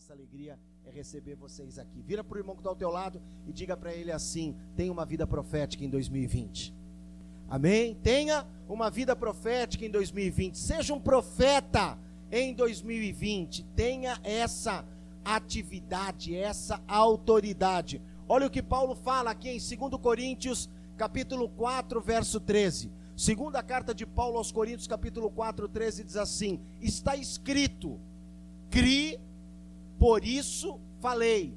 nossa alegria é receber vocês aqui. Vira para o irmão que está ao teu lado e diga para ele assim: tenha uma vida profética em 2020. Amém? Tenha uma vida profética em 2020. Seja um profeta em 2020. Tenha essa atividade, essa autoridade. Olha o que Paulo fala aqui em 2 Coríntios, capítulo 4, verso 13. Segunda carta de Paulo aos Coríntios, capítulo 4, 13, diz assim: Está escrito, crie, por isso falei.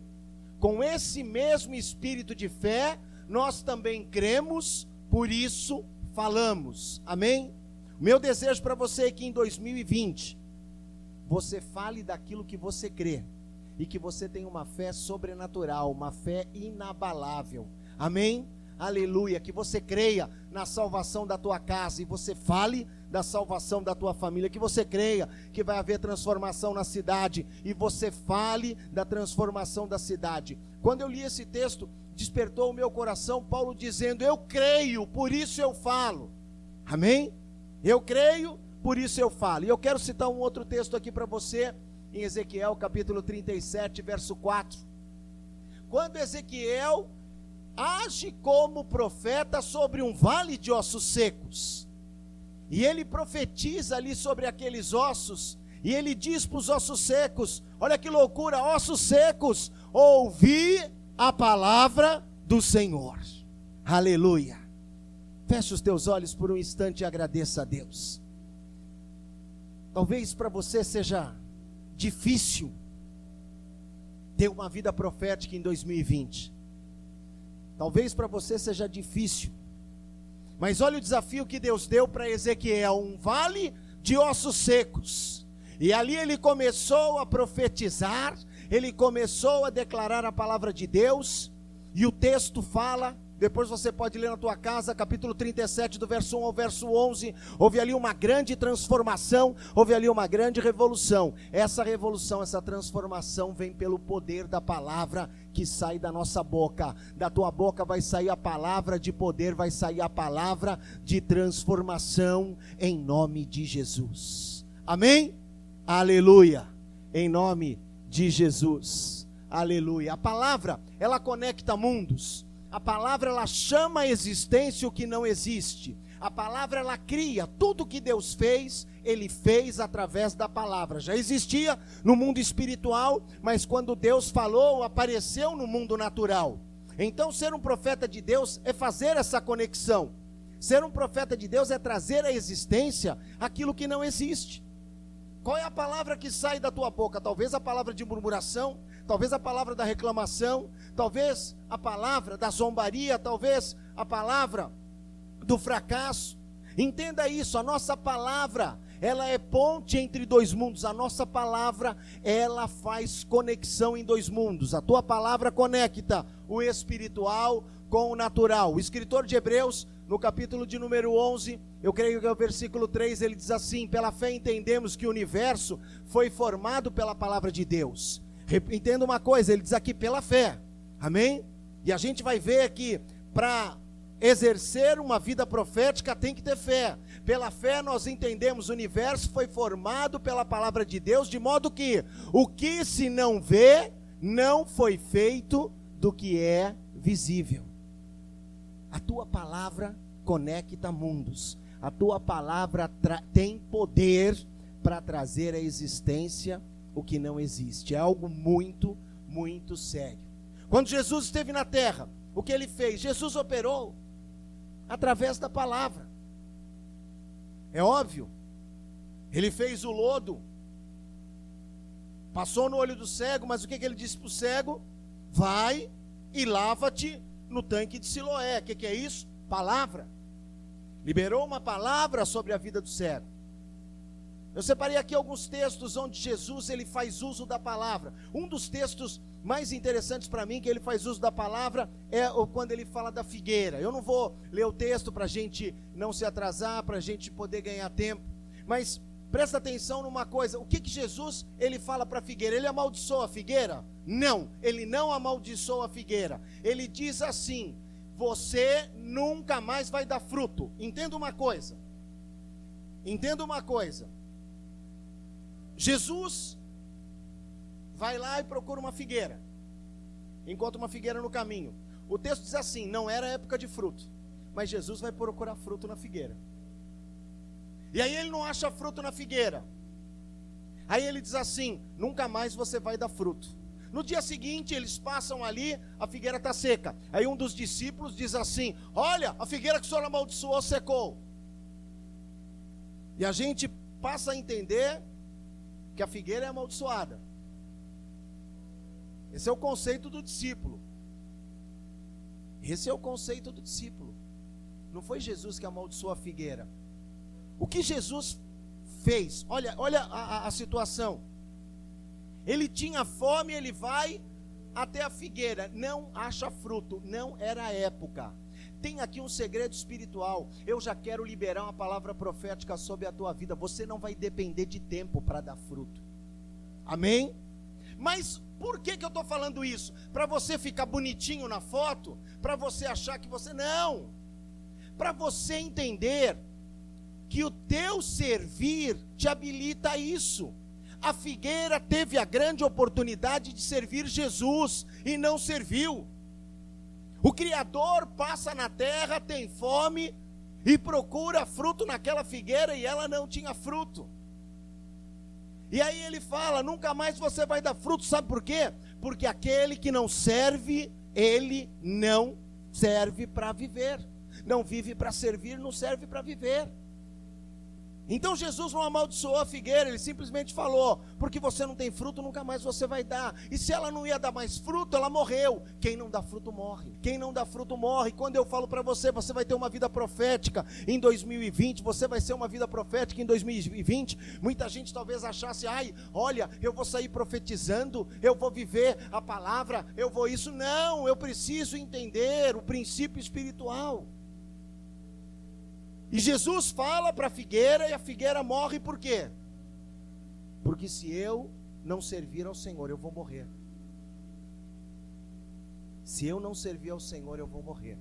Com esse mesmo espírito de fé, nós também cremos, por isso falamos. Amém? Meu desejo para você é que em 2020 você fale daquilo que você crê e que você tenha uma fé sobrenatural, uma fé inabalável. Amém? Aleluia, que você creia na salvação da tua casa e você fale da salvação da tua família, que você creia que vai haver transformação na cidade e você fale da transformação da cidade. Quando eu li esse texto, despertou o meu coração Paulo dizendo: "Eu creio, por isso eu falo". Amém? Eu creio, por isso eu falo. E eu quero citar um outro texto aqui para você, em Ezequiel capítulo 37, verso 4. Quando Ezequiel age como profeta sobre um vale de ossos secos. E ele profetiza ali sobre aqueles ossos, e ele diz para os ossos secos: Olha que loucura, ossos secos, ouvi a palavra do Senhor. Aleluia. Feche os teus olhos por um instante e agradeça a Deus. Talvez para você seja difícil ter uma vida profética em 2020. Talvez para você seja difícil. Mas olha o desafio que Deus deu para Ezequiel: um vale de ossos secos. E ali ele começou a profetizar, ele começou a declarar a palavra de Deus, e o texto fala depois você pode ler na tua casa, capítulo 37, do verso 1 ao verso 11. Houve ali uma grande transformação, houve ali uma grande revolução. Essa revolução, essa transformação vem pelo poder da palavra que sai da nossa boca. Da tua boca vai sair a palavra de poder, vai sair a palavra de transformação em nome de Jesus. Amém? Aleluia. Em nome de Jesus. Aleluia. A palavra, ela conecta mundos. A palavra ela chama a existência o que não existe. A palavra ela cria tudo que Deus fez, ele fez através da palavra. Já existia no mundo espiritual, mas quando Deus falou, apareceu no mundo natural. Então, ser um profeta de Deus é fazer essa conexão. Ser um profeta de Deus é trazer à existência aquilo que não existe. Qual é a palavra que sai da tua boca? Talvez a palavra de murmuração, talvez a palavra da reclamação, talvez a palavra da zombaria, talvez a palavra do fracasso. Entenda isso, a nossa palavra, ela é ponte entre dois mundos. A nossa palavra, ela faz conexão em dois mundos. A tua palavra conecta o espiritual com o natural. O escritor de Hebreus, no capítulo de número 11, eu creio que é o versículo 3, ele diz assim: Pela fé entendemos que o universo foi formado pela palavra de Deus. Entenda uma coisa, ele diz aqui pela fé. Amém? E a gente vai ver aqui, para exercer uma vida profética tem que ter fé. Pela fé nós entendemos o universo foi formado pela palavra de Deus, de modo que o que se não vê não foi feito do que é visível. A tua palavra conecta mundos. A tua palavra tem poder para trazer à existência o que não existe. É algo muito, muito sério. Quando Jesus esteve na terra, o que ele fez? Jesus operou através da palavra. É óbvio. Ele fez o lodo, passou no olho do cego, mas o que, que ele disse para o cego? Vai e lava-te no tanque de Siloé. O que, que é isso? Palavra. Liberou uma palavra sobre a vida do cego. Eu separei aqui alguns textos onde Jesus ele faz uso da palavra. Um dos textos mais interessantes para mim que ele faz uso da palavra é quando ele fala da figueira. Eu não vou ler o texto para a gente não se atrasar, para a gente poder ganhar tempo, mas presta atenção numa coisa: o que, que Jesus ele fala para a figueira? Ele amaldiçoa a figueira? Não, ele não amaldiçoa a figueira. Ele diz assim: você nunca mais vai dar fruto. Entenda uma coisa. Entenda uma coisa. Jesus vai lá e procura uma figueira. Encontra uma figueira no caminho. O texto diz assim: não era época de fruto, mas Jesus vai procurar fruto na figueira. E aí ele não acha fruto na figueira. Aí ele diz assim: nunca mais você vai dar fruto. No dia seguinte, eles passam ali, a figueira está seca. Aí um dos discípulos diz assim: Olha, a figueira que o senhor amaldiçoou secou. E a gente passa a entender que a figueira é amaldiçoada. Esse é o conceito do discípulo. Esse é o conceito do discípulo. Não foi Jesus que amaldiçoou a figueira. O que Jesus fez? Olha, olha a, a, a situação. Ele tinha fome, ele vai até a figueira, não acha fruto, não era época. Tem aqui um segredo espiritual. Eu já quero liberar uma palavra profética sobre a tua vida. Você não vai depender de tempo para dar fruto. Amém? Mas por que, que eu estou falando isso? Para você ficar bonitinho na foto? Para você achar que você. Não! Para você entender que o teu servir te habilita a isso. A figueira teve a grande oportunidade de servir Jesus e não serviu. O Criador passa na terra, tem fome e procura fruto naquela figueira e ela não tinha fruto. E aí ele fala: nunca mais você vai dar fruto, sabe por quê? Porque aquele que não serve, ele não serve para viver. Não vive para servir, não serve para viver. Então Jesus não amaldiçoou a figueira, ele simplesmente falou: porque você não tem fruto, nunca mais você vai dar. E se ela não ia dar mais fruto, ela morreu. Quem não dá fruto morre. Quem não dá fruto morre. Quando eu falo para você, você vai ter uma vida profética em 2020, você vai ser uma vida profética em 2020. Muita gente talvez achasse: ai, olha, eu vou sair profetizando, eu vou viver a palavra, eu vou isso. Não, eu preciso entender o princípio espiritual. E Jesus fala para a figueira e a figueira morre por quê? Porque se eu não servir ao Senhor, eu vou morrer. Se eu não servir ao Senhor, eu vou morrer.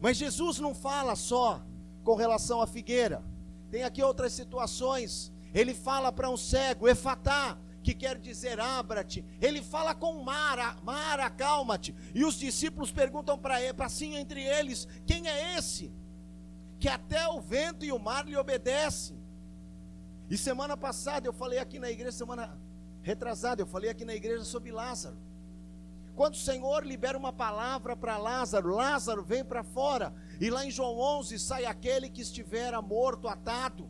Mas Jesus não fala só com relação à figueira. Tem aqui outras situações. Ele fala para um cego, Efatá, que quer dizer abra-te. Ele fala com Mara, Mara, acalma-te. E os discípulos perguntam para assim entre eles: quem é esse? Que até o vento e o mar lhe obedecem. E semana passada eu falei aqui na igreja, semana retrasada, eu falei aqui na igreja sobre Lázaro. Quando o Senhor libera uma palavra para Lázaro, Lázaro vem para fora, e lá em João 11 sai aquele que estivera morto, atado.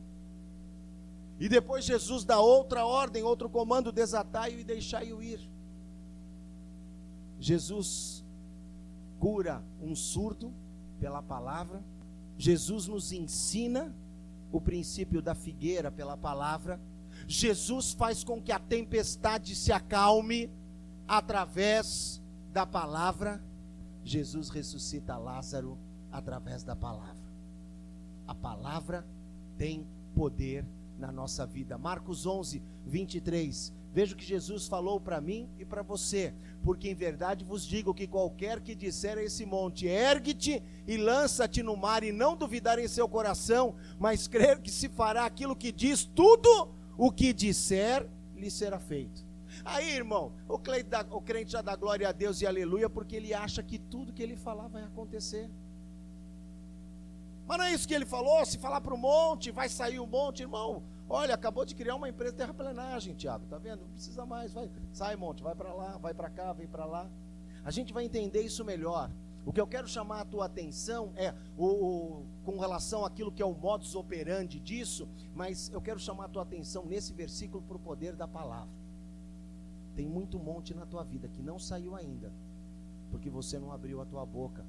E depois Jesus dá outra ordem, outro comando: desatai-o e deixai-o ir. Jesus cura um surdo pela palavra, Jesus nos ensina o princípio da figueira pela palavra. Jesus faz com que a tempestade se acalme através da palavra. Jesus ressuscita Lázaro através da palavra. A palavra tem poder na nossa vida. Marcos 11, 23. Veja o que Jesus falou para mim e para você. Porque em verdade vos digo que qualquer que disser a esse monte, ergue-te e lança-te no mar, e não duvidar em seu coração, mas crer que se fará aquilo que diz, tudo o que disser lhe será feito. Aí, irmão, o crente, o crente já dá glória a Deus e aleluia, porque ele acha que tudo que ele falar vai acontecer. Mas não é isso que ele falou, se falar para o monte, vai sair o monte, irmão. Olha, acabou de criar uma empresa de terraplenagem, Tiago, tá vendo? Não precisa mais, vai, sai monte, vai para lá, vai para cá, vem para lá. A gente vai entender isso melhor. O que eu quero chamar a tua atenção é o, o, com relação àquilo que é o modus operandi disso, mas eu quero chamar a tua atenção nesse versículo para o poder da palavra. Tem muito monte na tua vida que não saiu ainda, porque você não abriu a tua boca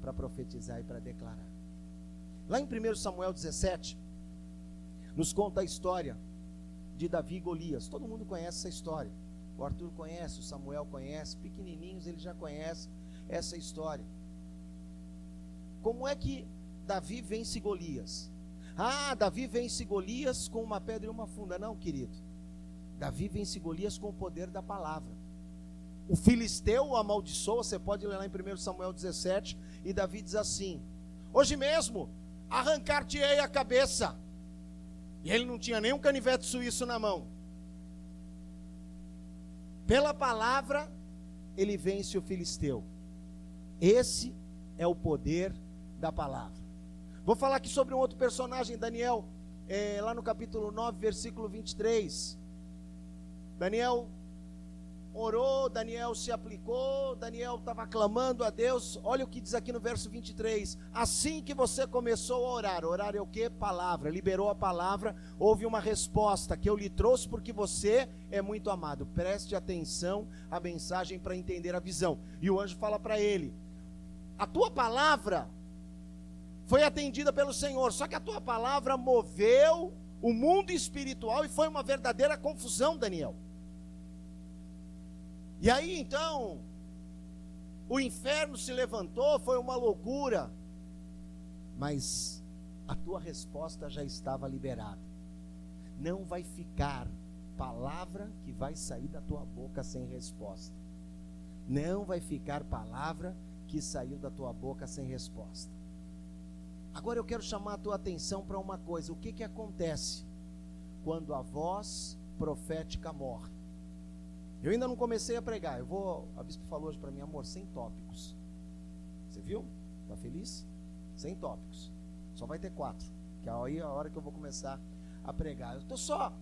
para profetizar e para declarar. Lá em 1 Samuel 17, nos conta a história de Davi e Golias. Todo mundo conhece essa história. O Arthur conhece, o Samuel conhece, pequenininhos ele já conhece essa história. Como é que Davi vence Golias? Ah, Davi vence Golias com uma pedra e uma funda. Não, querido. Davi vence Golias com o poder da palavra. O filisteu o amaldiçoa, você pode ler lá em 1 Samuel 17, e Davi diz assim: Hoje mesmo arrancar-te-ei a cabeça. E ele não tinha nem um canivete suíço na mão. Pela palavra, ele vence o filisteu. Esse é o poder da palavra. Vou falar aqui sobre um outro personagem, Daniel, é, lá no capítulo 9, versículo 23. Daniel orou, Daniel se aplicou, Daniel estava clamando a Deus. Olha o que diz aqui no verso 23. Assim que você começou a orar, orar é o que? Palavra, liberou a palavra, houve uma resposta que eu lhe trouxe porque você é muito amado. Preste atenção à mensagem para entender a visão. E o anjo fala para ele: A tua palavra foi atendida pelo Senhor, só que a tua palavra moveu o mundo espiritual e foi uma verdadeira confusão, Daniel. E aí então, o inferno se levantou, foi uma loucura, mas a tua resposta já estava liberada. Não vai ficar palavra que vai sair da tua boca sem resposta. Não vai ficar palavra que saiu da tua boca sem resposta. Agora eu quero chamar a tua atenção para uma coisa: o que, que acontece quando a voz profética morre? Eu ainda não comecei a pregar. Eu vou. A bispo falou hoje para mim, amor, sem tópicos. Você viu? Tá feliz? Sem tópicos. Só vai ter quatro. Que aí é a hora que eu vou começar a pregar. Eu estou só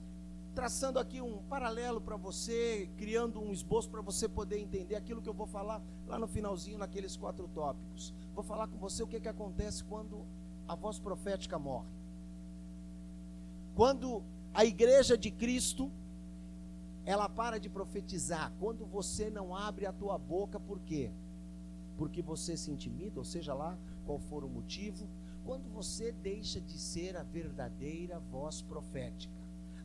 traçando aqui um paralelo para você, criando um esboço para você poder entender aquilo que eu vou falar lá no finalzinho, naqueles quatro tópicos. Vou falar com você o que, que acontece quando a voz profética morre. Quando a igreja de Cristo ela para de profetizar quando você não abre a tua boca, por quê? Porque você se intimida, ou seja lá qual for o motivo, quando você deixa de ser a verdadeira voz profética.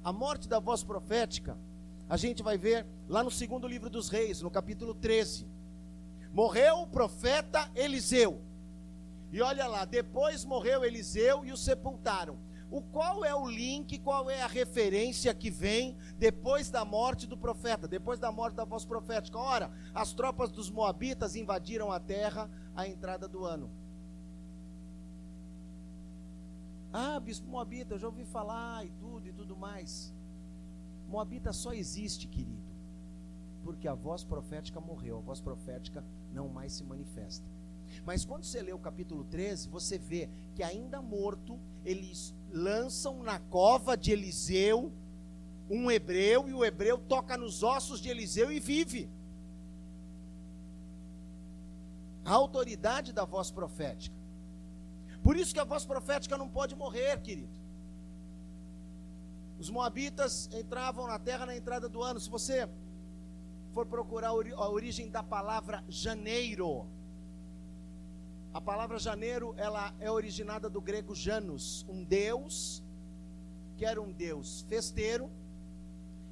A morte da voz profética, a gente vai ver lá no segundo livro dos reis, no capítulo 13. Morreu o profeta Eliseu. E olha lá, depois morreu Eliseu e o sepultaram. O qual é o link, qual é a referência que vem depois da morte do profeta, depois da morte da voz profética? Ora, as tropas dos moabitas invadiram a terra à entrada do ano. Ah, bispo Moabita, eu já ouvi falar e tudo e tudo mais. Moabita só existe, querido, porque a voz profética morreu, a voz profética não mais se manifesta. Mas quando você lê o capítulo 13, você vê que ainda morto, eles lançam na cova de Eliseu um hebreu e o hebreu toca nos ossos de Eliseu e vive. A autoridade da voz profética. Por isso que a voz profética não pode morrer, querido. Os moabitas entravam na terra na entrada do ano. Se você for procurar a origem da palavra janeiro, a palavra janeiro, ela é originada do grego Janus, um deus que era um deus festeiro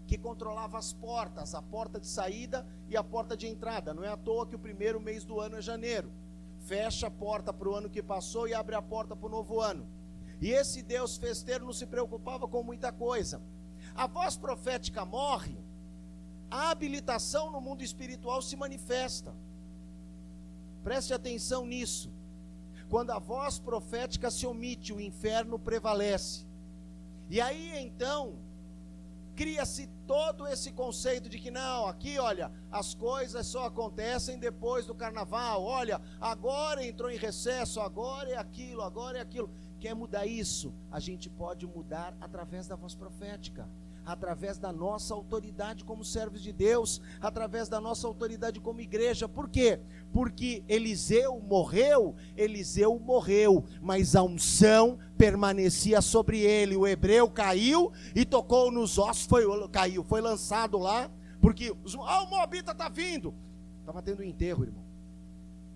que controlava as portas, a porta de saída e a porta de entrada. Não é à toa que o primeiro mês do ano é janeiro. Fecha a porta para o ano que passou e abre a porta para o novo ano. E esse Deus festeiro não se preocupava com muita coisa. A voz profética morre, a habilitação no mundo espiritual se manifesta. Preste atenção nisso. Quando a voz profética se omite, o inferno prevalece. E aí então, cria-se todo esse conceito de que não, aqui olha, as coisas só acontecem depois do carnaval. Olha, agora entrou em recesso, agora é aquilo, agora é aquilo. Quer mudar isso? A gente pode mudar através da voz profética através da nossa autoridade como servos de Deus, através da nossa autoridade como igreja. Por quê? Porque Eliseu morreu, Eliseu morreu, mas a unção permanecia sobre ele. O hebreu caiu e tocou nos ossos, foi caiu, foi lançado lá, porque os, ah, o Moabita está vindo. Estava tendo um enterro, irmão.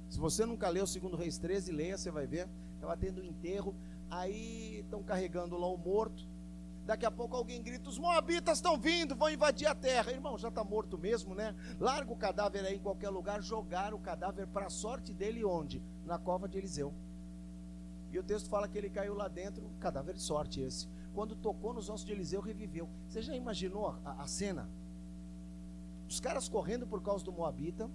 Se você nunca leu o segundo Reis 13, leia, você vai ver. Estava tendo um enterro, aí estão carregando lá o morto. Daqui a pouco alguém grita: os moabitas estão vindo, vão invadir a terra. Irmão, já está morto mesmo, né? Larga o cadáver aí em qualquer lugar, jogar o cadáver para a sorte dele onde? Na cova de Eliseu. E o texto fala que ele caiu lá dentro, cadáver de sorte esse. Quando tocou nos ossos de Eliseu, reviveu. Você já imaginou a, a cena? Os caras correndo por causa do Moabita,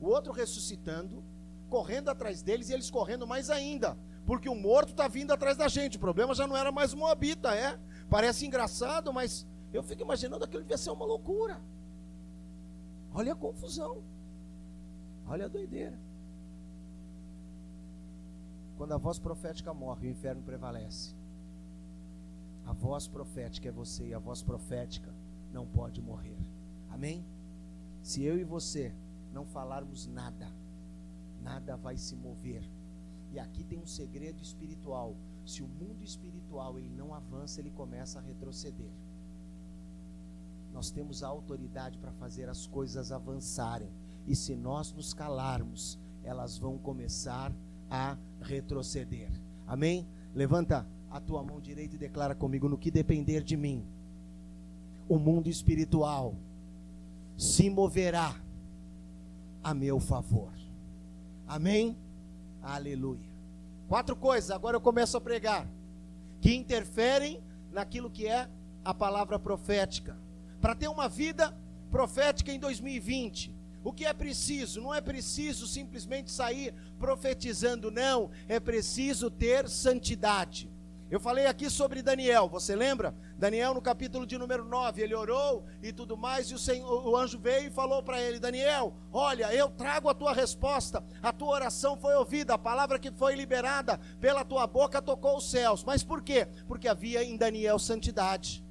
o outro ressuscitando, correndo atrás deles e eles correndo mais ainda, porque o morto está vindo atrás da gente. O problema já não era mais o Moabita, é? Parece engraçado, mas eu fico imaginando aquilo devia ser uma loucura. Olha a confusão. Olha a doideira. Quando a voz profética morre, o inferno prevalece. A voz profética é você e a voz profética não pode morrer. Amém? Se eu e você não falarmos nada, nada vai se mover. E aqui tem um segredo espiritual. Se o mundo espiritual ele não avança, ele começa a retroceder. Nós temos a autoridade para fazer as coisas avançarem. E se nós nos calarmos, elas vão começar a retroceder. Amém? Levanta a tua mão direita e declara comigo: no que depender de mim, o mundo espiritual se moverá a meu favor. Amém? Aleluia. Quatro coisas, agora eu começo a pregar, que interferem naquilo que é a palavra profética. Para ter uma vida profética em 2020, o que é preciso? Não é preciso simplesmente sair profetizando, não. É preciso ter santidade. Eu falei aqui sobre Daniel, você lembra? Daniel no capítulo de número 9, ele orou e tudo mais, e o, Senhor, o anjo veio e falou para ele: Daniel, olha, eu trago a tua resposta, a tua oração foi ouvida, a palavra que foi liberada pela tua boca tocou os céus. Mas por quê? Porque havia em Daniel santidade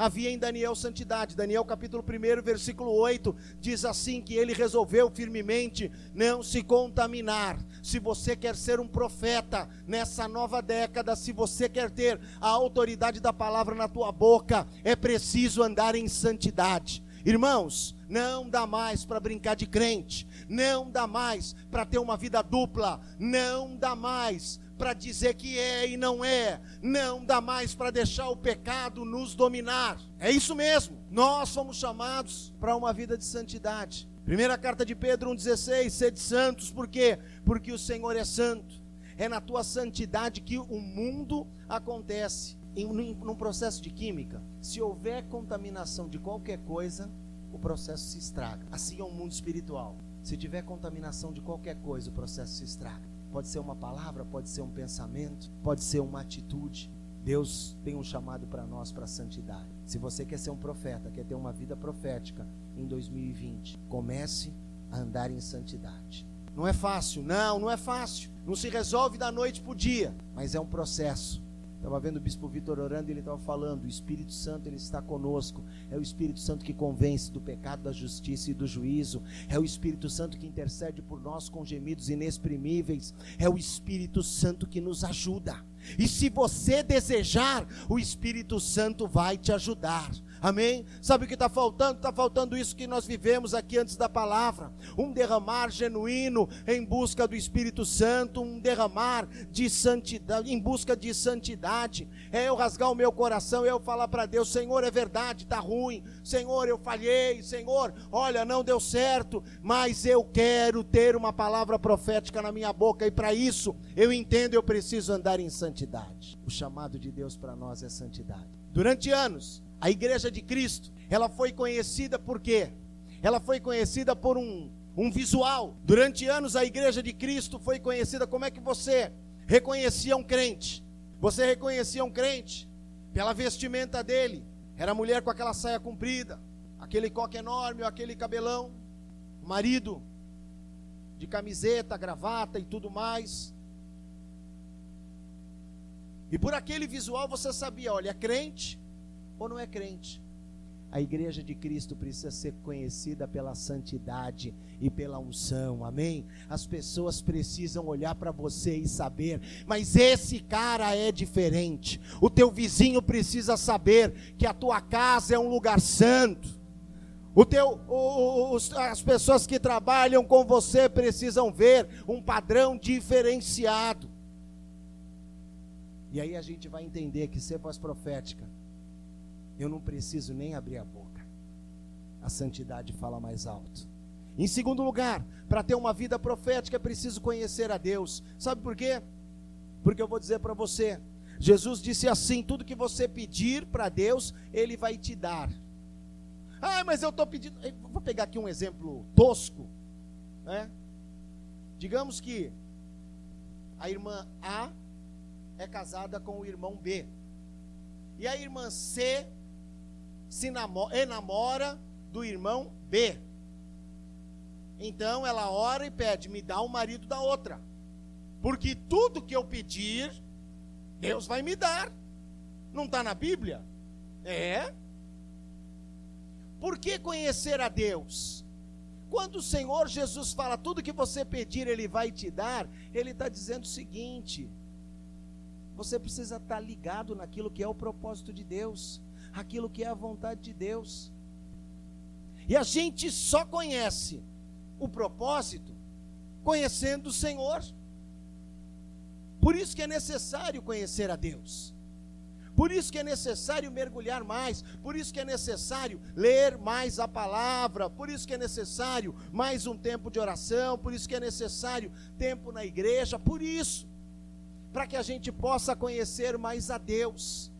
havia em Daniel santidade. Daniel capítulo 1, versículo 8 diz assim que ele resolveu firmemente não se contaminar. Se você quer ser um profeta nessa nova década, se você quer ter a autoridade da palavra na tua boca, é preciso andar em santidade. Irmãos, não dá mais para brincar de crente, não dá mais para ter uma vida dupla, não dá mais para dizer que é e não é, não dá mais para deixar o pecado nos dominar. É isso mesmo, nós fomos chamados para uma vida de santidade. Primeira carta de Pedro 1,16: sede santos, por quê? Porque o Senhor é santo. É na tua santidade que o mundo acontece. Em, num processo de química, se houver contaminação de qualquer coisa, o processo se estraga. Assim é o mundo espiritual. Se tiver contaminação de qualquer coisa, o processo se estraga. Pode ser uma palavra, pode ser um pensamento, pode ser uma atitude. Deus tem um chamado para nós para a santidade. Se você quer ser um profeta, quer ter uma vida profética em 2020, comece a andar em santidade. Não é fácil, não, não é fácil. Não se resolve da noite para o dia, mas é um processo. Estava vendo o bispo Vitor orando e ele estava falando: o Espírito Santo ele está conosco. É o Espírito Santo que convence do pecado, da justiça e do juízo. É o Espírito Santo que intercede por nós com gemidos inexprimíveis. É o Espírito Santo que nos ajuda. E se você desejar, o Espírito Santo vai te ajudar. Amém? Sabe o que está faltando? Está faltando isso que nós vivemos aqui antes da palavra: um derramar genuíno em busca do Espírito Santo, um derramar de santidade, em busca de santidade. É eu rasgar o meu coração, é eu falar para Deus: Senhor, é verdade, está ruim. Senhor, eu falhei. Senhor, olha, não deu certo, mas eu quero ter uma palavra profética na minha boca e para isso eu entendo eu preciso andar em santidade. O chamado de Deus para nós é santidade. Durante anos, a igreja de Cristo, ela foi conhecida por quê? Ela foi conhecida por um, um visual. Durante anos a igreja de Cristo foi conhecida como é que você reconhecia um crente? Você reconhecia um crente pela vestimenta dele. Era mulher com aquela saia comprida, aquele coque enorme, aquele cabelão. Marido de camiseta, gravata e tudo mais. E por aquele visual você sabia, olha, é crente, ou não é crente. A igreja de Cristo precisa ser conhecida pela santidade e pela unção, amém? As pessoas precisam olhar para você e saber, mas esse cara é diferente. O teu vizinho precisa saber que a tua casa é um lugar santo. O teu, os, as pessoas que trabalham com você precisam ver um padrão diferenciado. E aí a gente vai entender que ser voz profética eu não preciso nem abrir a boca. A santidade fala mais alto. Em segundo lugar, para ter uma vida profética é preciso conhecer a Deus. Sabe por quê? Porque eu vou dizer para você: Jesus disse assim: tudo que você pedir para Deus, Ele vai te dar. Ah, mas eu estou pedindo. Vou pegar aqui um exemplo tosco. Né? Digamos que a irmã A é casada com o irmão B. E a irmã C se namora, enamora do irmão B. Então ela ora e pede: me dá o marido da outra. Porque tudo que eu pedir, Deus vai me dar. Não está na Bíblia? É. Por que conhecer a Deus? Quando o Senhor Jesus fala tudo que você pedir, Ele vai te dar, Ele está dizendo o seguinte: você precisa estar tá ligado naquilo que é o propósito de Deus, aquilo que é a vontade de Deus. E a gente só conhece o propósito conhecendo o Senhor. Por isso que é necessário conhecer a Deus. Por isso que é necessário mergulhar mais, por isso que é necessário ler mais a palavra, por isso que é necessário mais um tempo de oração, por isso que é necessário tempo na igreja, por isso, para que a gente possa conhecer mais a Deus.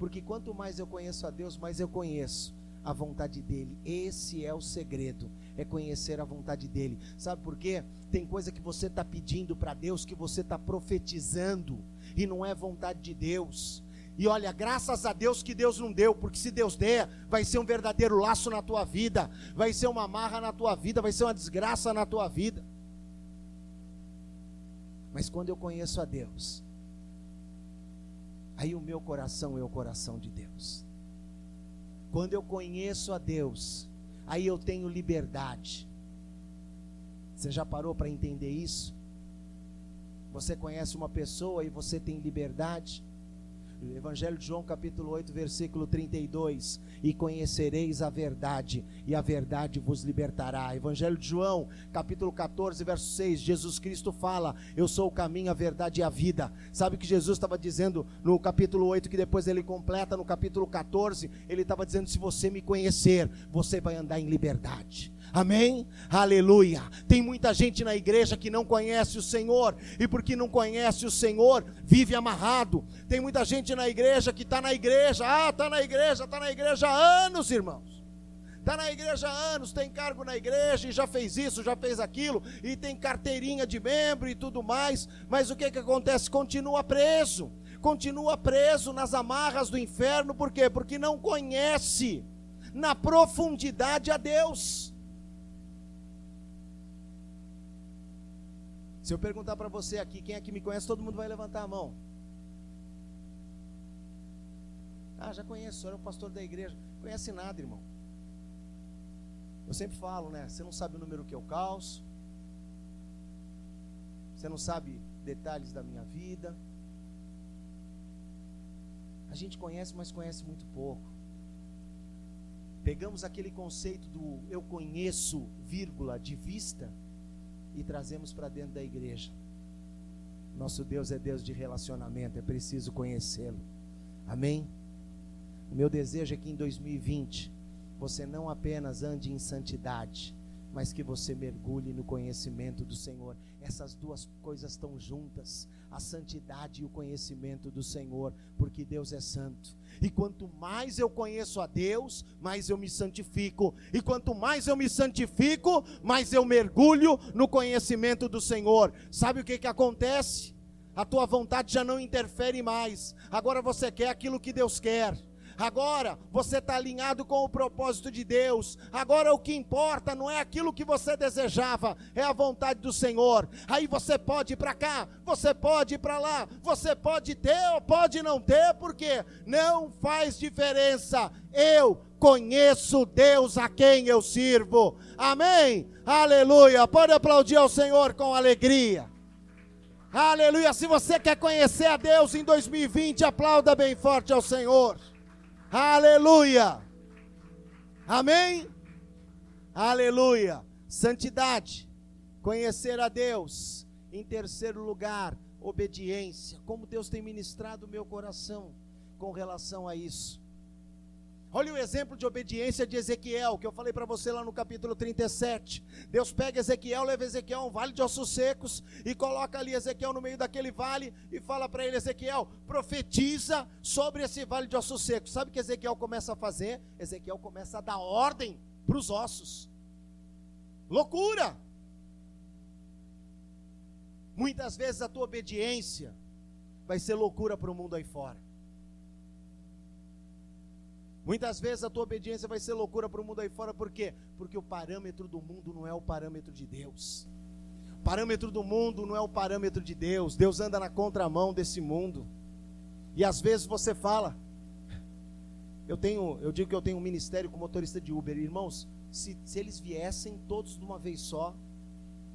Porque quanto mais eu conheço a Deus, mais eu conheço a vontade dele. Esse é o segredo, é conhecer a vontade dele. Sabe por quê? Tem coisa que você está pedindo para Deus, que você está profetizando, e não é vontade de Deus. E olha, graças a Deus que Deus não deu, porque se Deus der, vai ser um verdadeiro laço na tua vida, vai ser uma marra na tua vida, vai ser uma desgraça na tua vida. Mas quando eu conheço a Deus, aí o meu coração é o coração de Deus. Quando eu conheço a Deus, aí eu tenho liberdade. Você já parou para entender isso? Você conhece uma pessoa e você tem liberdade? Evangelho de João, capítulo 8, versículo 32. E conhecereis a verdade, e a verdade vos libertará. Evangelho de João, capítulo 14, verso 6. Jesus Cristo fala: Eu sou o caminho, a verdade e a vida. Sabe que Jesus estava dizendo no capítulo 8, que depois ele completa no capítulo 14? Ele estava dizendo: Se você me conhecer, você vai andar em liberdade. Amém? Aleluia. Tem muita gente na igreja que não conhece o Senhor, e porque não conhece o Senhor, vive amarrado. Tem muita gente na igreja que está na igreja, ah, está na igreja, está na igreja há anos, irmãos. Está na igreja há anos, tem cargo na igreja e já fez isso, já fez aquilo, e tem carteirinha de membro e tudo mais, mas o que, que acontece? Continua preso, continua preso nas amarras do inferno, por quê? Porque não conhece na profundidade a Deus. Se eu perguntar para você aqui, quem é que me conhece, todo mundo vai levantar a mão. Ah, já conheço, o senhor é o pastor da igreja. Conhece nada, irmão. Eu sempre falo, né? Você não sabe o número que eu calço. Você não sabe detalhes da minha vida. A gente conhece, mas conhece muito pouco. Pegamos aquele conceito do eu conheço, vírgula, de vista e trazemos para dentro da igreja. Nosso Deus é Deus de relacionamento, é preciso conhecê-lo. Amém? O meu desejo é que em 2020 você não apenas ande em santidade, mas que você mergulhe no conhecimento do Senhor. Essas duas coisas estão juntas, a santidade e o conhecimento do Senhor, porque Deus é santo. E quanto mais eu conheço a Deus, mais eu me santifico. E quanto mais eu me santifico, mais eu mergulho no conhecimento do Senhor. Sabe o que que acontece? A tua vontade já não interfere mais. Agora você quer aquilo que Deus quer. Agora você está alinhado com o propósito de Deus. Agora o que importa não é aquilo que você desejava, é a vontade do Senhor. Aí você pode ir para cá, você pode ir para lá, você pode ter ou pode não ter, porque não faz diferença. Eu conheço Deus a quem eu sirvo. Amém? Aleluia. Pode aplaudir ao Senhor com alegria. Aleluia. Se você quer conhecer a Deus em 2020, aplauda bem forte ao Senhor. Aleluia. Amém? Aleluia. Santidade, conhecer a Deus. Em terceiro lugar, obediência. Como Deus tem ministrado o meu coração com relação a isso. Olha o exemplo de obediência de Ezequiel, que eu falei para você lá no capítulo 37. Deus pega Ezequiel, leva Ezequiel a um vale de ossos secos e coloca ali Ezequiel no meio daquele vale e fala para ele: Ezequiel, profetiza sobre esse vale de ossos secos. Sabe o que Ezequiel começa a fazer? Ezequiel começa a dar ordem para os ossos. Loucura! Muitas vezes a tua obediência vai ser loucura para o mundo aí fora. Muitas vezes a tua obediência vai ser loucura para o mundo aí fora, por quê? Porque o parâmetro do mundo não é o parâmetro de Deus. O parâmetro do mundo não é o parâmetro de Deus. Deus anda na contramão desse mundo. E às vezes você fala, eu tenho, eu digo que eu tenho um ministério com motorista de Uber, irmãos, se, se eles viessem todos de uma vez só,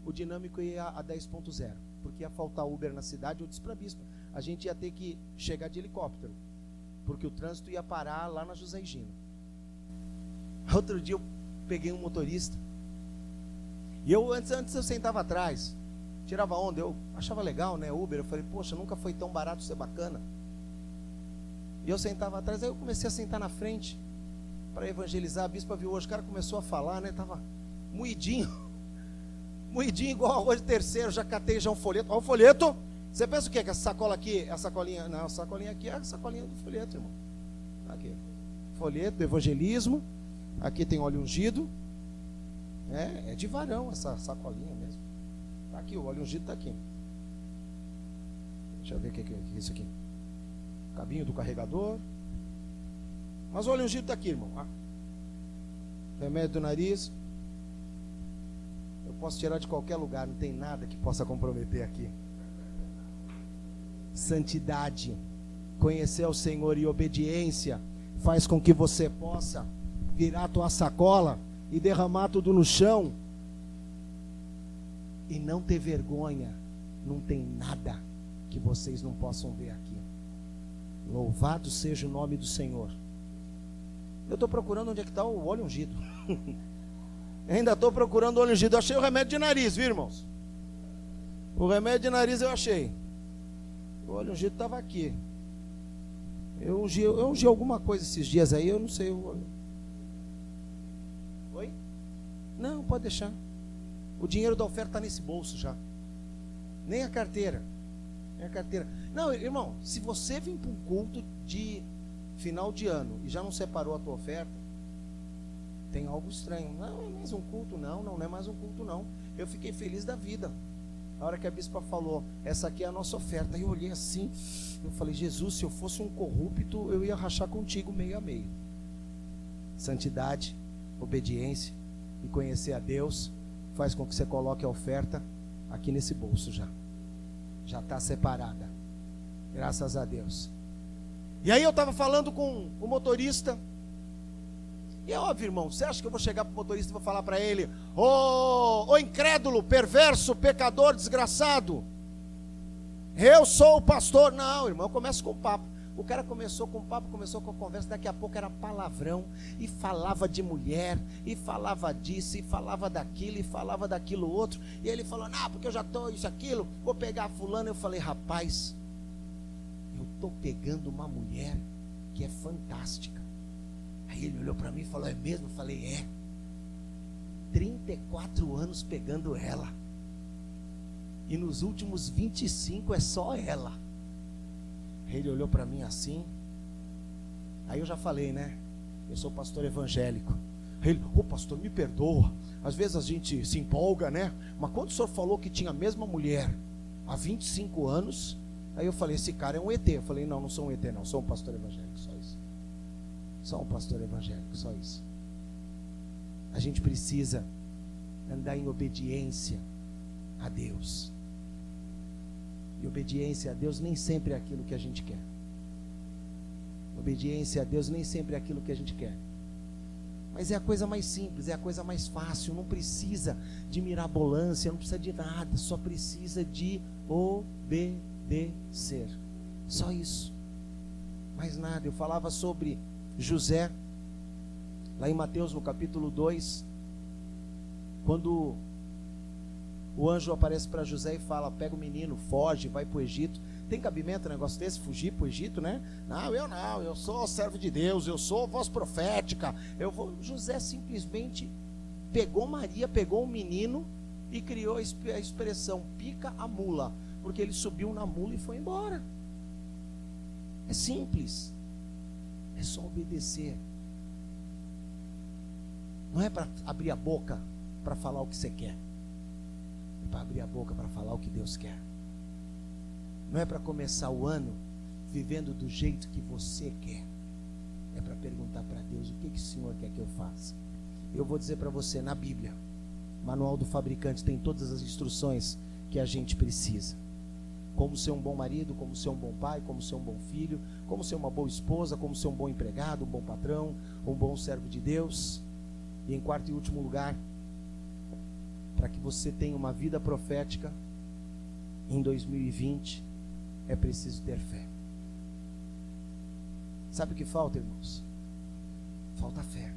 o dinâmico ia a 10.0, porque ia faltar Uber na cidade, eu disse para a bispa, a gente ia ter que chegar de helicóptero porque o trânsito ia parar lá na José Gino. Outro dia eu peguei um motorista. E eu antes, antes eu sentava atrás, tirava onda, eu achava legal, né? Uber, eu falei, poxa, nunca foi tão barato ser bacana. E eu sentava atrás, aí eu comecei a sentar na frente para evangelizar. A bispa viu hoje, o cara começou a falar, né? Tava moidinho, moidinho igual hoje terceiro, já catei já um folheto. Olha o folheto. Você pensa o quê? Que essa sacola aqui, essa sacolinha, não, a sacolinha aqui é a sacolinha do folheto, irmão. Aqui. Folheto do evangelismo. Aqui tem óleo ungido. É, é de varão essa sacolinha mesmo. Tá aqui, o óleo ungido está aqui. Deixa eu ver o que, que é isso aqui. Cabinho do carregador. Mas o óleo ungido está aqui, irmão. Ah. Remédio do nariz. Eu posso tirar de qualquer lugar, não tem nada que possa comprometer aqui santidade. Conhecer ao Senhor e obediência faz com que você possa virar tua sacola e derramar tudo no chão e não ter vergonha. Não tem nada que vocês não possam ver aqui. Louvado seja o nome do Senhor. Eu estou procurando onde é que está o óleo ungido. ainda estou procurando o óleo ungido. Eu achei o remédio de nariz, viu, irmãos? O remédio de nariz eu achei. O óleo ungido estava aqui. Eu ungi, eu ungi alguma coisa esses dias aí, eu não sei. Eu... Oi? Não, pode deixar. O dinheiro da oferta está nesse bolso já. Nem a carteira. Nem a carteira. Não, irmão, se você vir para um culto de final de ano e já não separou a tua oferta, tem algo estranho. Não, é mais um culto, não, não, não é mais um culto, não. Eu fiquei feliz da vida. A hora que a bispa falou, essa aqui é a nossa oferta, eu olhei assim, eu falei, Jesus, se eu fosse um corrupto, eu ia rachar contigo meio a meio. Santidade, obediência e conhecer a Deus faz com que você coloque a oferta aqui nesse bolso já. Já está separada. Graças a Deus. E aí eu estava falando com o motorista. E é óbvio, irmão, você acha que eu vou chegar para o motorista e vou falar para ele: Ô oh, oh, incrédulo, perverso, pecador, desgraçado, eu sou o pastor. Não, irmão, eu começo com o papo. O cara começou com o papo, começou com a conversa, daqui a pouco era palavrão, e falava de mulher, e falava disso, e falava daquilo, e falava daquilo outro. E ele falou: Não, porque eu já estou isso, aquilo, vou pegar fulano. Eu falei: Rapaz, eu estou pegando uma mulher que é fantástica. Aí ele olhou para mim e falou: É mesmo? Eu falei: É. 34 anos pegando ela. E nos últimos 25 é só ela. Aí ele olhou para mim assim. Aí eu já falei, né? Eu sou pastor evangélico. Aí ele, ô oh, pastor, me perdoa. Às vezes a gente se empolga, né? Mas quando o senhor falou que tinha a mesma mulher há 25 anos, aí eu falei, esse cara é um ET. Eu falei, não, não sou um ET, não, sou um pastor evangélico, só. Só um pastor evangélico, só isso. A gente precisa andar em obediência a Deus. E obediência a Deus nem sempre é aquilo que a gente quer. Obediência a Deus nem sempre é aquilo que a gente quer. Mas é a coisa mais simples, é a coisa mais fácil. Não precisa de mirabolância, não precisa de nada. Só precisa de obedecer. Só isso. Mais nada. Eu falava sobre José, lá em Mateus no capítulo 2, quando o anjo aparece para José e fala: pega o menino, foge, vai para o Egito. Tem cabimento um negócio desse, fugir para o Egito, né? Não, eu não, eu sou servo de Deus, eu sou voz profética. Eu vou. José simplesmente pegou Maria, pegou o menino e criou a expressão pica a mula, porque ele subiu na mula e foi embora. É simples. É só obedecer. Não é para abrir a boca para falar o que você quer. É para abrir a boca para falar o que Deus quer. Não é para começar o ano vivendo do jeito que você quer. é para perguntar para Deus o que, que o Senhor quer que eu faça. Eu vou dizer para você, na Bíblia, manual do fabricante tem todas as instruções que a gente precisa. Como ser um bom marido, como ser um bom pai, como ser um bom filho, como ser uma boa esposa, como ser um bom empregado, um bom patrão, um bom servo de Deus. E em quarto e último lugar, para que você tenha uma vida profética em 2020, é preciso ter fé. Sabe o que falta, irmãos? Falta fé.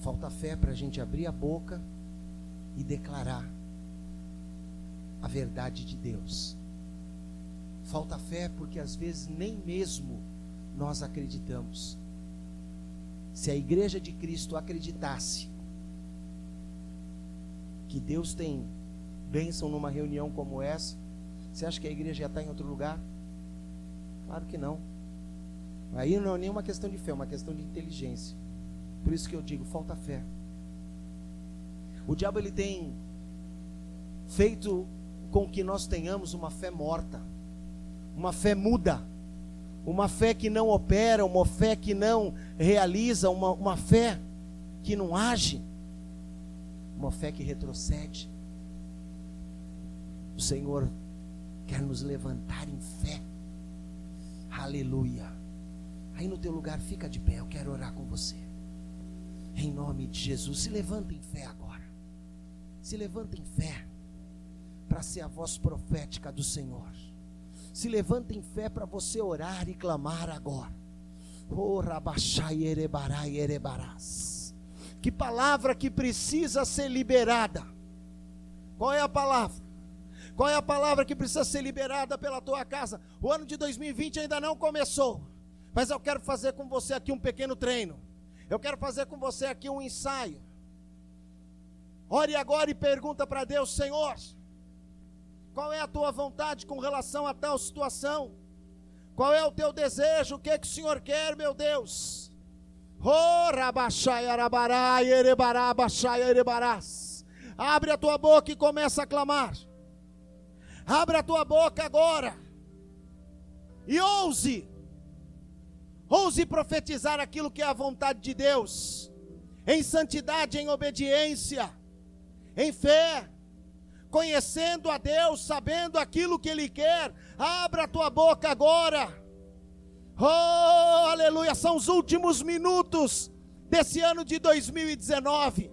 Falta fé para a gente abrir a boca e declarar verdade de Deus. Falta fé porque às vezes nem mesmo nós acreditamos. Se a igreja de Cristo acreditasse que Deus tem bênção numa reunião como essa, você acha que a igreja já está em outro lugar? Claro que não. Aí não é nenhuma questão de fé, é uma questão de inteligência. Por isso que eu digo, falta fé. O diabo ele tem feito com que nós tenhamos uma fé morta, uma fé muda, uma fé que não opera, uma fé que não realiza, uma, uma fé que não age, uma fé que retrocede. O Senhor quer nos levantar em fé. Aleluia. Aí no teu lugar fica de pé, eu quero orar com você. Em nome de Jesus, se levanta em fé agora. Se levanta em fé para ser a voz profética do Senhor. Se levanta em fé para você orar e clamar agora. Oh, que palavra que precisa ser liberada? Qual é a palavra? Qual é a palavra que precisa ser liberada pela tua casa? O ano de 2020 ainda não começou, mas eu quero fazer com você aqui um pequeno treino. Eu quero fazer com você aqui um ensaio. Ore agora e pergunta para Deus, Senhor, qual é a tua vontade com relação a tal situação? Qual é o teu desejo? O que, é que o Senhor quer, meu Deus? Abre a tua boca e começa a clamar. Abre a tua boca agora. E ouse. Ouse profetizar aquilo que é a vontade de Deus. Em santidade, em obediência, em fé conhecendo a Deus, sabendo aquilo que Ele quer. Abra a tua boca agora. Oh, aleluia! São os últimos minutos desse ano de 2019.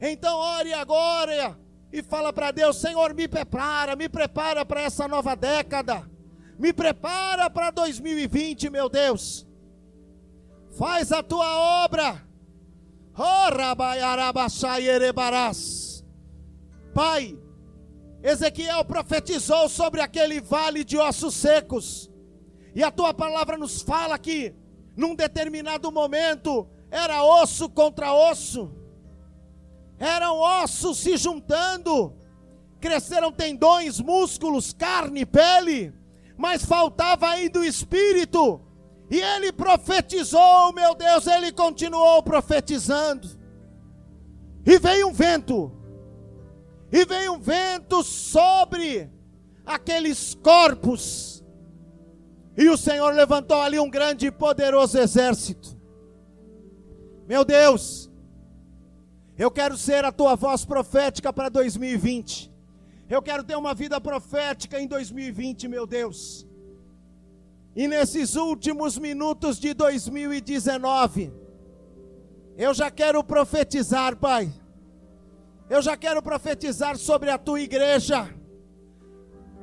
Então, ore agora e fala para Deus: Senhor, me prepara, me prepara para essa nova década. Me prepara para 2020, meu Deus. Faz a tua obra. Oh, rabaiarabachai Pai, Ezequiel profetizou sobre aquele vale de ossos secos, e a tua palavra nos fala que, num determinado momento, era osso contra osso, eram ossos se juntando, cresceram tendões, músculos, carne, pele, mas faltava ainda o espírito, e ele profetizou, meu Deus, ele continuou profetizando, e veio um vento, e veio um vento sobre aqueles corpos, e o Senhor levantou ali um grande e poderoso exército. Meu Deus, eu quero ser a tua voz profética para 2020. Eu quero ter uma vida profética em 2020, meu Deus. E nesses últimos minutos de 2019, eu já quero profetizar, Pai eu já quero profetizar sobre a tua igreja.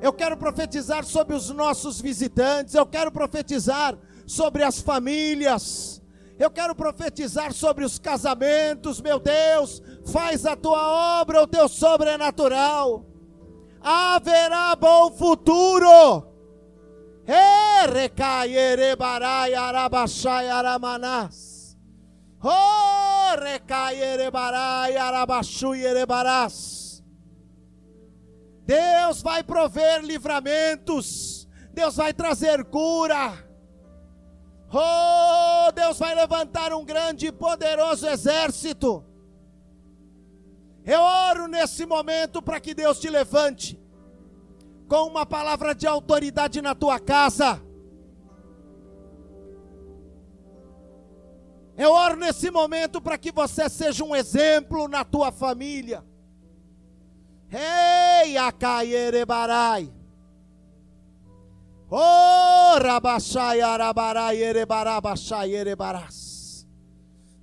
Eu quero profetizar sobre os nossos visitantes. Eu quero profetizar sobre as famílias. Eu quero profetizar sobre os casamentos, meu Deus. Faz a tua obra, o teu sobrenatural. Haverá bom futuro. Recai, erebarai, arabachai, aramanás. Oh, Deus vai prover livramentos. Deus vai trazer cura. Oh, Deus vai levantar um grande e poderoso exército. Eu oro nesse momento para que Deus te levante com uma palavra de autoridade na tua casa Eu oro nesse momento para que você seja um exemplo na tua família. Ei, Acaierebarai. Oh, Rabachai, Arabarai, Erebarabachai, Erebaras.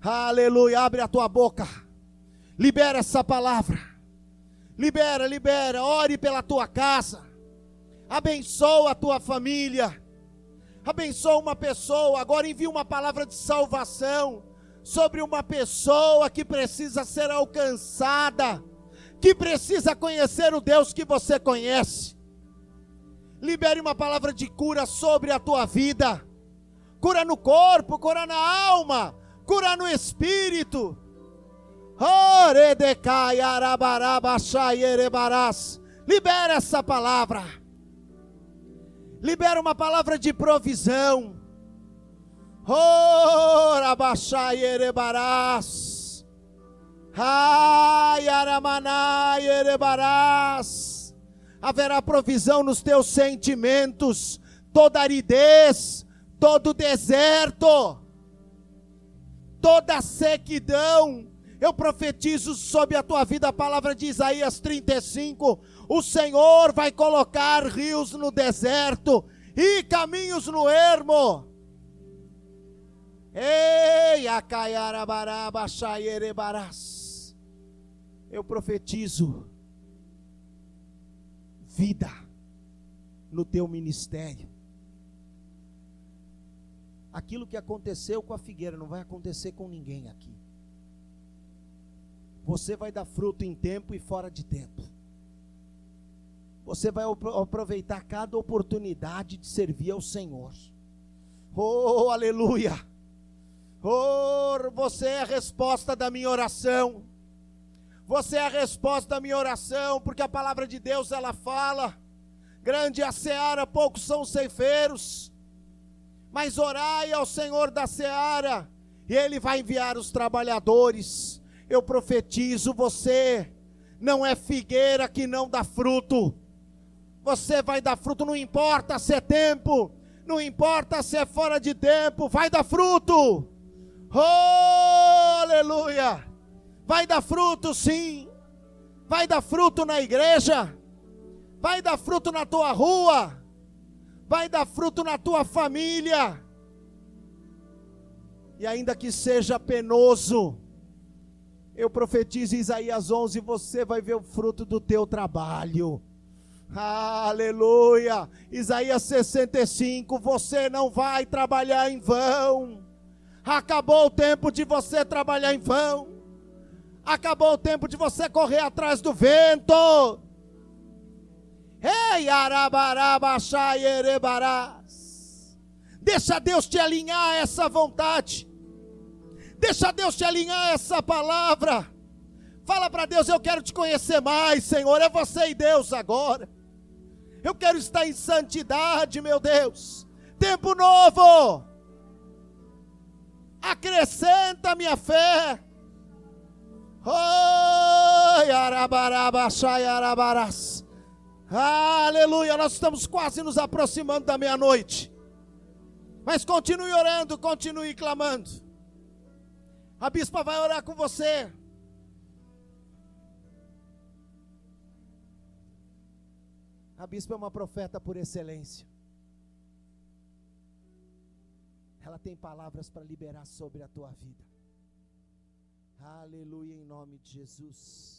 Aleluia. Abre a tua boca. Libera essa palavra. Libera, libera. Ore pela tua casa. Abençoa a tua família abençoa uma pessoa, agora envia uma palavra de salvação sobre uma pessoa que precisa ser alcançada, que precisa conhecer o Deus que você conhece. Libere uma palavra de cura sobre a tua vida, cura no corpo, cura na alma, cura no espírito. Libera essa palavra libera uma palavra de provisão. Ora baixai erebarás. Ai aramanai erebarás. Haverá provisão nos teus sentimentos, toda aridez, todo deserto, toda sequidão. Eu profetizo sobre a tua vida a palavra de Isaías 35, o Senhor vai colocar rios no deserto e caminhos no ermo. Ei, acaiarabarabachairebarás. Eu profetizo vida no teu ministério. Aquilo que aconteceu com a figueira não vai acontecer com ninguém aqui. Você vai dar fruto em tempo e fora de tempo você vai aproveitar cada oportunidade de servir ao Senhor. Oh, aleluia! Oh, você é a resposta da minha oração. Você é a resposta da minha oração, porque a palavra de Deus ela fala: grande a seara, poucos são os ceifeiros. Mas orai ao Senhor da seara, e Ele vai enviar os trabalhadores. Eu profetizo: você não é figueira que não dá fruto você vai dar fruto, não importa se é tempo, não importa se é fora de tempo, vai dar fruto. Oh, aleluia! Vai dar fruto sim. Vai dar fruto na igreja. Vai dar fruto na tua rua. Vai dar fruto na tua família. E ainda que seja penoso, eu profetizo Isaías 11: você vai ver o fruto do teu trabalho. Aleluia. Isaías 65, você não vai trabalhar em vão. Acabou o tempo de você trabalhar em vão. Acabou o tempo de você correr atrás do vento. Ei, erebarás. Deixa Deus te alinhar a essa vontade. Deixa Deus te alinhar a essa palavra. Fala para Deus, eu quero te conhecer mais, Senhor. É você e Deus agora. Eu quero estar em santidade, meu Deus. Tempo novo. Acrescenta minha fé. Arabarabachai, Aleluia, nós estamos quase nos aproximando da meia-noite. Mas continue orando, continue clamando. A bispa vai orar com você. A bispa é uma profeta por excelência. Ela tem palavras para liberar sobre a tua vida. Aleluia, em nome de Jesus.